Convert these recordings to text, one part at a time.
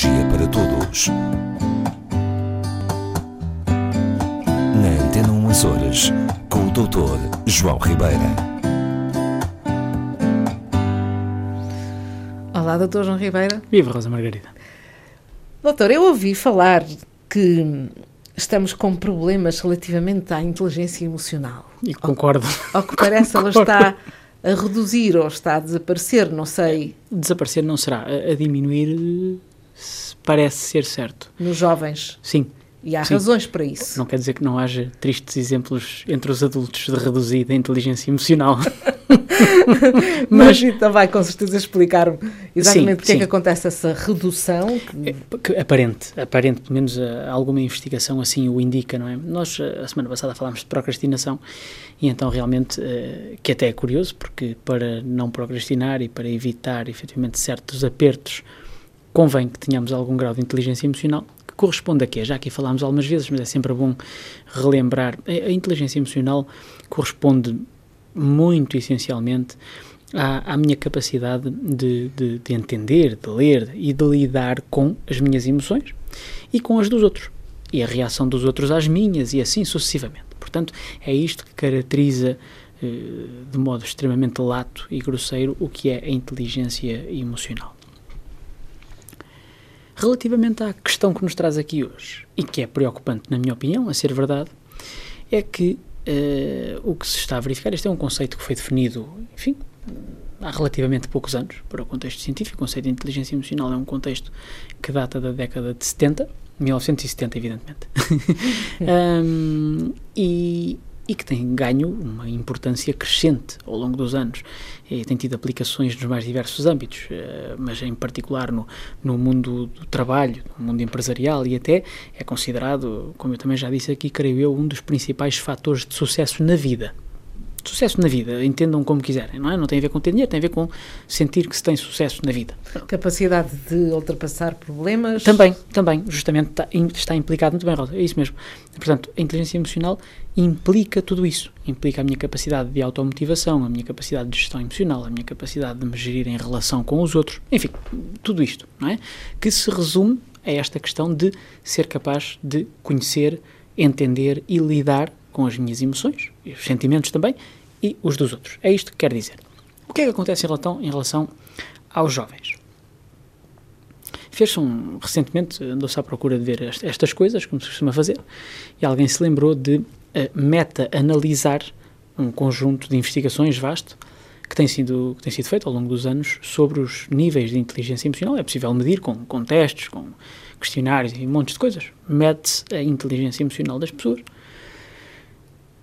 Tecnologia para Todos. Na Antena 1 Açores, com o Dr. João Ribeira. Olá, doutor João Ribeira. Viva Rosa Margarida. Doutor, eu ouvi falar que estamos com problemas relativamente à inteligência emocional. E concordo. Ao que parece, ela está a reduzir ou está a desaparecer, não sei. Desaparecer não será. A, a diminuir parece ser certo. Nos jovens. Sim. E há Sim. razões para isso. Não quer dizer que não haja tristes exemplos entre os adultos de reduzida inteligência emocional. Mas então vai com certeza explicar-me exatamente porque é que acontece essa redução. que- É, que aparente, aparente, pelo menos eh, alguma investigação assim o indica, não é? Nós, eh, a semana passada, falámos de procrastinação e então realmente, eh, que até é curioso, porque para não procrastinar e para evitar efetivamente certos apertos, convém que tenhamos algum grau de inteligência emocional, que corresponde a quê? Já aqui falámos algumas vezes, mas é sempre bom relembrar. A, inteligência emocional corresponde muito essencialmente à, à minha capacidade de, de, de entender, de ler e de lidar com as minhas emoções e com as dos outros. E a reação dos outros às minhas e assim sucessivamente. Portanto, é isto que caracteriza eh, de modo extremamente lato e grosseiro o que é a inteligência emocional. Relativamente à questão que nos traz aqui hoje, e que é preocupante, na minha opinião, a ser verdade, é que eh, o que se está a verificar, este é um conceito que foi definido, enfim, há relativamente poucos anos, para o contexto científico. O conceito de inteligência emocional é um contexto que data da década de 70, 1970, evidentemente, Ahm, e, e que tem ganho uma importância crescente ao longo dos anos. E tem tido aplicações nos mais diversos âmbitos, eh, mas em particular no, no mundo do trabalho, no mundo empresarial e até é considerado, como eu também já disse aqui, creio eu, um dos principais fatores de sucesso na vida. Sucesso na vida, entendam como quiserem, não é? Não tem a ver com ter dinheiro, tem a ver com sentir que se tem sucesso na vida. Capacidade de ultrapassar problemas. Também, também, justamente está, im- está implicado, muito bem, Rosa, é isso mesmo. Portanto, a inteligência emocional implica tudo isso. Implica a minha capacidade de automotivação, a minha capacidade de gestão emocional, a minha capacidade de me gerir em relação com os outros, enfim, tudo isto, não é? Que se resume a esta questão de ser capaz de conhecer, entender e lidar com as minhas emoções, os sentimentos também, e os dos outros. É isto que quer dizer. O que é que acontece em relação, em relação aos jovens? Fez um, recentemente, andou-se à procura de ver est- estas coisas, como se costuma fazer, e alguém se lembrou de eh, meta-analisar um conjunto de investigações vasto que tem, sido, que tem sido feito ao longo dos anos sobre os níveis de inteligência emocional. É possível medir com, com testes, com questionários e montes de coisas. Mede-se a inteligência emocional das pessoas.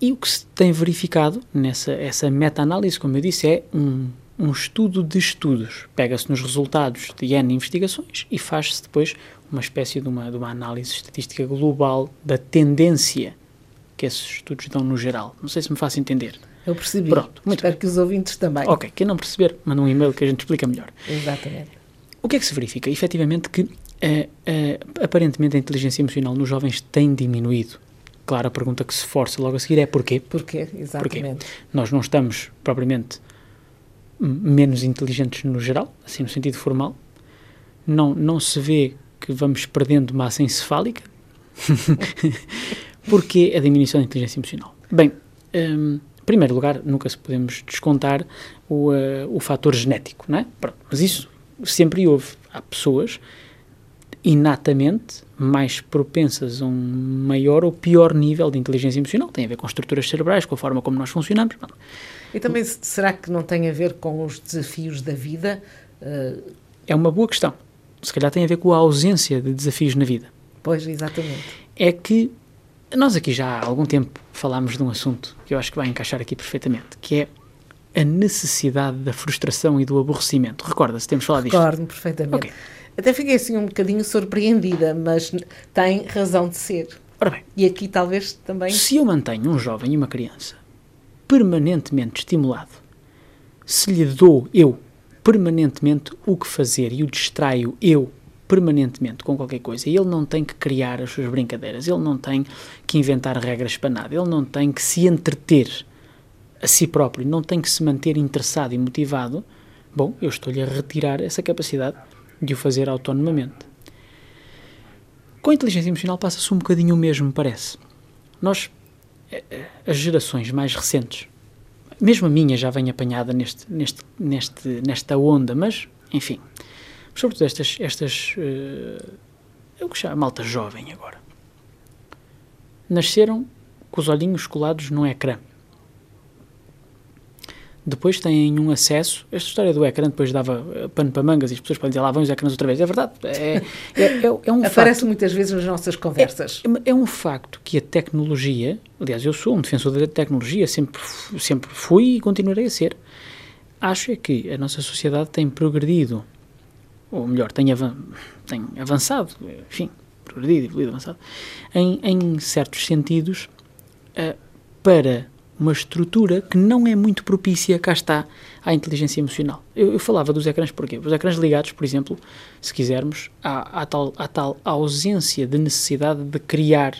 E o que se tem verificado nessa essa meta-análise, como eu disse, é um, um estudo de estudos. Pega-se nos resultados de N investigações e faz-se depois uma espécie de uma, de uma análise estatística global da tendência que esses estudos dão no geral. Não sei se me faço entender. Eu percebi. Pronto, muito Espero que os ouvintes também. Ok, quem não perceber, manda um e-mail que a gente explica melhor. Exatamente. O que é que se verifica? Efetivamente que, eh, eh, aparentemente, a inteligência emocional nos jovens tem diminuído. Claro, a pergunta que se força logo a seguir é porquê? Porquê? Exatamente. Nós não estamos propriamente menos inteligentes no geral, assim no sentido formal. Não, não se vê que vamos perdendo massa encefálica. Porquê a diminuição da inteligência emocional? Bem, hum, em primeiro lugar, nunca se podemos descontar o, eh, o fator genético, não é? Pronto, mas isso sempre houve. Há pessoas inatamente mais propensas a um maior ou pior nível de inteligência emocional. Tem a ver com estruturas cerebrais, com a forma como nós funcionamos. E também se- será que não tem a ver com os desafios da vida? Eh, É uma boa questão. Se calhar tem a ver com a ausência de desafios na vida. pois, exatamente. É que nós aqui já há algum tempo falámos de um assunto que eu acho que vai encaixar aqui perfeitamente, que é a necessidade da frustração e do aborrecimento. Recorda-se, temos falado disto. Recordo-me perfeitamente. Ok. Até fiquei assim um bocadinho surpreendida, mas tem razão de ser. Ora bem, E aqui talvez também. se eu mantenho um jovem e uma criança permanentemente estimulado, se lhe dou eu permanentemente o que fazer e o distraio eu permanentemente com qualquer coisa, ele não tem que criar as suas brincadeiras, ele não tem que inventar regras para nada, ele não tem que se entreter a si próprio, não tem que se manter interessado e motivado, bom, eu estou-lhe a retirar essa capacidade de o fazer autonomamente. Com a inteligência emocional passa-se um bocadinho o mesmo, parece. Nós, eh, eh, as gerações mais recentes, mesmo a minha já vem apanhada neste, neste, neste, nesta onda, mas, enfim, sobretudo estas, estas uh, eu que chamo malta jovem agora, nasceram com os olhinhos colados num ecrã depois têm um acesso. Esta história do ecrã depois dava eh, pano para mangas e as pessoas podem dizer lá vão os ecrãs outra vez. É verdade. É, é, é, é um Aparece facto, muitas vezes nas nossas conversas. É, é, um facto que a tecnologia, aliás, eu sou um defensor da tecnologia, sempre, sempre fui e continuarei a ser. Acho é que a nossa sociedade tem progredido, ou melhor, tem, avan tem avançado, enfim, progredido, evoluído, avançado, em, em certos sentidos, uh, para uma estrutura que não é muito propícia, cá está, à inteligência emocional. Eu, eu falava dos ecrãs porquê? Os ecrãs ligados, por exemplo, se quisermos, há, há, tal, há tal ausência de necessidade de criar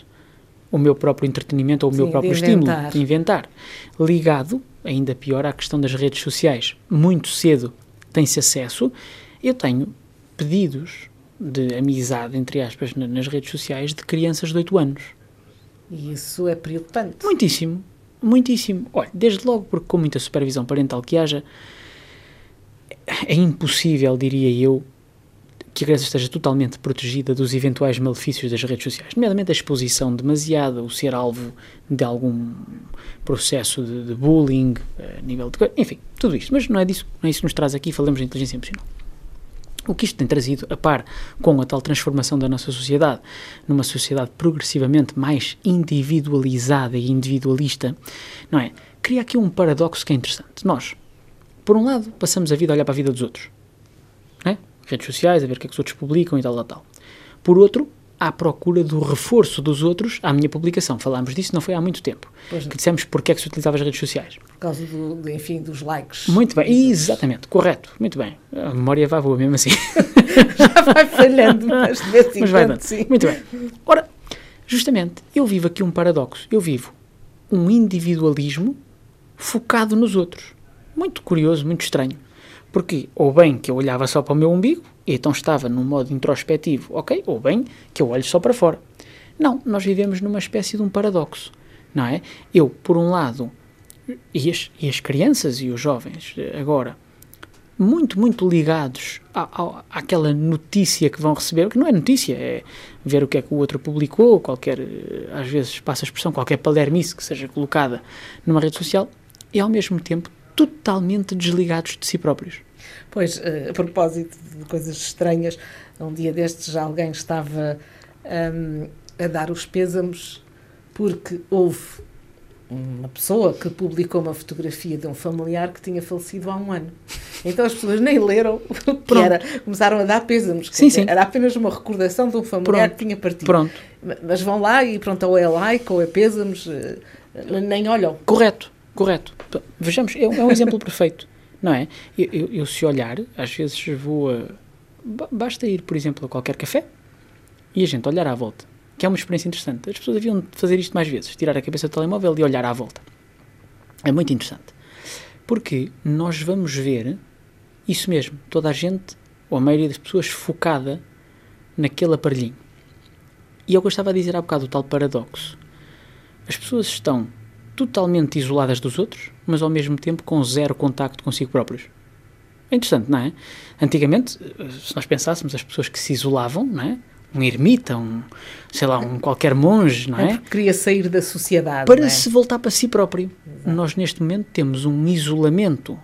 o meu próprio entretenimento ou o Sim, meu próprio de estímulo, de inventar. Ligado, ainda pior, à questão das redes sociais. Muito cedo tem-se acesso. Eu tenho pedidos de amizade, entre aspas, nas redes sociais de crianças de 8 anos. E isso é preocupante. Muitíssimo. Muitíssimo. Olha, desde logo porque com muita supervisão parental que haja, é impossível, diria eu, que a criança esteja totalmente protegida dos eventuais malefícios das redes sociais, nomeadamente a exposição demasiada, o ser alvo de algum processo de, de bullying, a eh, nível de... Enfim, tudo isto. Mas não é, disso, não é isso que nos traz aqui, falamos de inteligência emocional. O que isto tem trazido, a par com a tal transformação da nossa sociedade, numa sociedade progressivamente mais individualizada e individualista, não é? Cria aqui um paradoxo que é interessante. Nós, por um lado, passamos a vida a olhar para a vida dos outros, é? redes sociais, a ver o que é que os outros publicam e tal, tal, tal. Por outro, à procura do reforço dos outros à minha publicação. Falámos disso, não foi há muito tempo. Que dissemos porque é que se utilizava as redes sociais. Por causa, do, enfim, dos likes. Muito bem, exatamente, correto, muito bem. A memória vai boa mesmo assim. Já vai falhando, mas de vez em mas quando, sim. Muito bem. Ora, justamente, eu vivo aqui um paradoxo. Eu vivo um individualismo focado nos outros. Muito curioso, muito estranho. Porque, ou bem que eu olhava só para o meu umbigo, e então estava num modo introspectivo, ok? Ou bem que eu olho só para fora. Não, nós vivemos numa espécie de um paradoxo, não é? Eu, por um lado, e as, e as crianças e os jovens agora, muito, muito ligados à, à, àquela notícia que vão receber, que não é notícia, é ver o que é que o outro publicou, qualquer, às vezes passa a expressão, qualquer palermice que seja colocada numa rede social, e ao mesmo tempo totalmente desligados de si próprios. Pois, eh, a propósito de coisas estranhas, um dia destes alguém estava um, a dar os pêsames porque houve uma pessoa que publicou uma fotografia de um familiar que tinha falecido há um ano. Então as pessoas nem leram o que era, começaram a dar pêsames. Sim, sim. Era apenas uma recordação de um familiar Pronto. que tinha partido. Pronto. Mas vão lá e pronto, ou é like ou é pêsames, eh, nem olham. Correto, correto. Vejamos, é é um exemplo perfeito não é? Eu, eu, eu, se olhar, às vezes vou a. Basta ir, por exemplo, a qualquer café e a gente olhar à volta, que é uma experiência interessante. As pessoas deviam fazer isto mais vezes, tirar a cabeça do telemóvel e olhar à volta. É muito interessante. Porque nós vamos ver isso mesmo, toda a gente, ou a maioria das pessoas, focada naquele aparelhinho. E é o que eu estava a dizer há bocado, o tal paradoxo. As pessoas estão totalmente isoladas dos outros, mas ao mesmo tempo com zero contacto consigo próprios. É interessante, não é? Antigamente, se nós pensássemos as pessoas que se isolavam, não é? Um ermita, um, sei lá, um qualquer monge, não é? é queria sair da sociedade. Para é? se voltar para si próprio. Exato. Nós, neste momento, temos um isolamento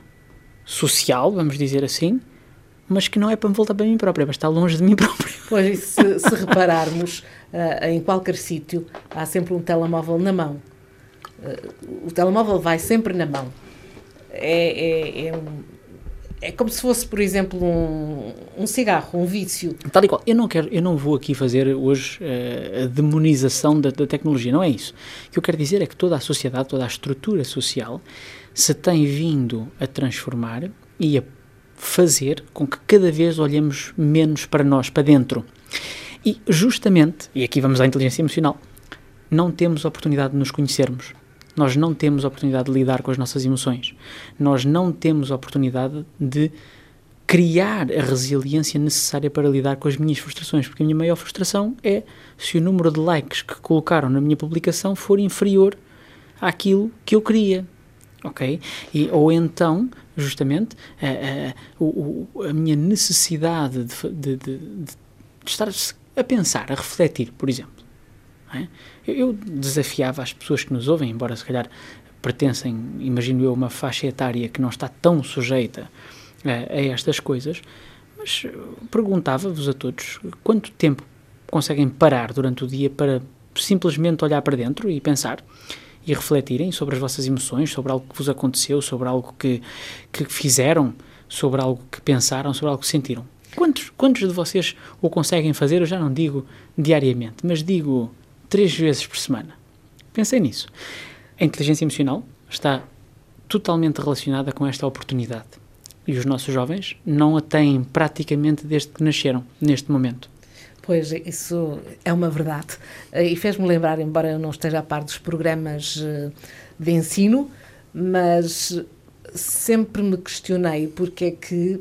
social, vamos dizer assim, mas que não é para me voltar para mim próprio, é para estar longe de mim próprio. Pois, se, se repararmos, uh, em qualquer sítio, há sempre um telemóvel na mão o telemóvel vai sempre na mão. É, é, é, um, é como se fosse, por exemplo, um, um cigarro, um vício. Tal e qual. Eu não, quero, eu não vou aqui fazer hoje uh, a demonização da, da, tecnologia, não é isso. O que eu quero dizer é que toda a sociedade, toda a estrutura social se tem vindo a transformar e a fazer com que cada vez olhemos menos para nós, para dentro. E justamente, e aqui vamos à inteligência emocional, não temos oportunidade de nos conhecermos. Nós não temos oportunidade de lidar com as nossas emoções. Nós não temos a oportunidade de criar a resiliência necessária para lidar com as minhas frustrações, porque a minha maior frustração é se o número de likes que colocaram na minha publicação for inferior àquilo que eu queria, ok? E, ou então, justamente, a, a, a, a minha necessidade de, de, de, de, estar a pensar, a refletir, por exemplo. É? Eu, desafiava as pessoas que nos ouvem, embora se calhar pertencem, imagino eu, uma faixa etária que não está tão sujeita a, a estas coisas, mas perguntava-vos a todos quanto tempo conseguem parar durante o dia para simplesmente olhar para dentro e pensar e refletirem sobre as vossas emoções, sobre algo que vos aconteceu, sobre algo que, que fizeram, sobre algo que pensaram, sobre algo que sentiram. Quantos, quantos de vocês o conseguem fazer? Eu já não digo diariamente, mas digo três vezes por semana. Pensei nisso. A inteligência emocional está totalmente relacionada com esta oportunidade. E os nossos jovens não a têm praticamente desde que nasceram, neste momento. Pois, isso é uma verdade. E fez-me lembrar, embora eu não esteja a par dos programas eh, de ensino, mas sempre me questionei porque é que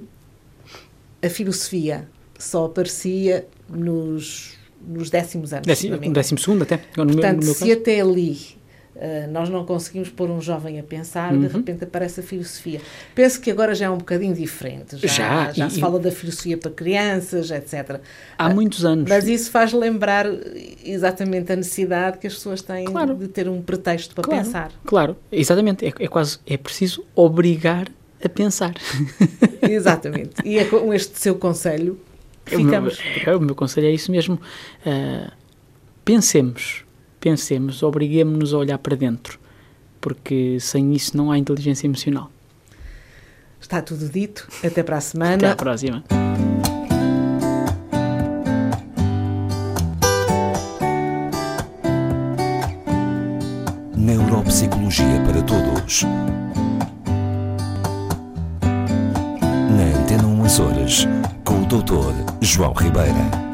a filosofia só aparecia nos, nos décimos anos. Décimo, décimo segundo até. Portanto, meu, se caso. até ali Uh, nós não conseguimos pôr um jovem a pensar, uhum. de repente aparece a filosofia. Penso que agora já é um bocadinho diferente. Já, já, já e, se fala da filosofia para crianças, etc. Há uh, muitos anos. Mas isso faz lembrar exatamente a necessidade que as pessoas têm claro. de ter um pretexto para claro, pensar. Claro, exatamente. É, é quase, é preciso obrigar a pensar. exatamente. E é com este seu conselho ficamos. O meu, é, o meu conselho é isso mesmo. Uh, pensemos pensemos, obriguemos-nos a olhar para dentro, porque sem isso não há inteligência emocional. Está tudo dito. Até para a semana. Até à próxima. Neuropsicologia para Todos. Na Antena 1 Horas, com o Dr. João Ribeira.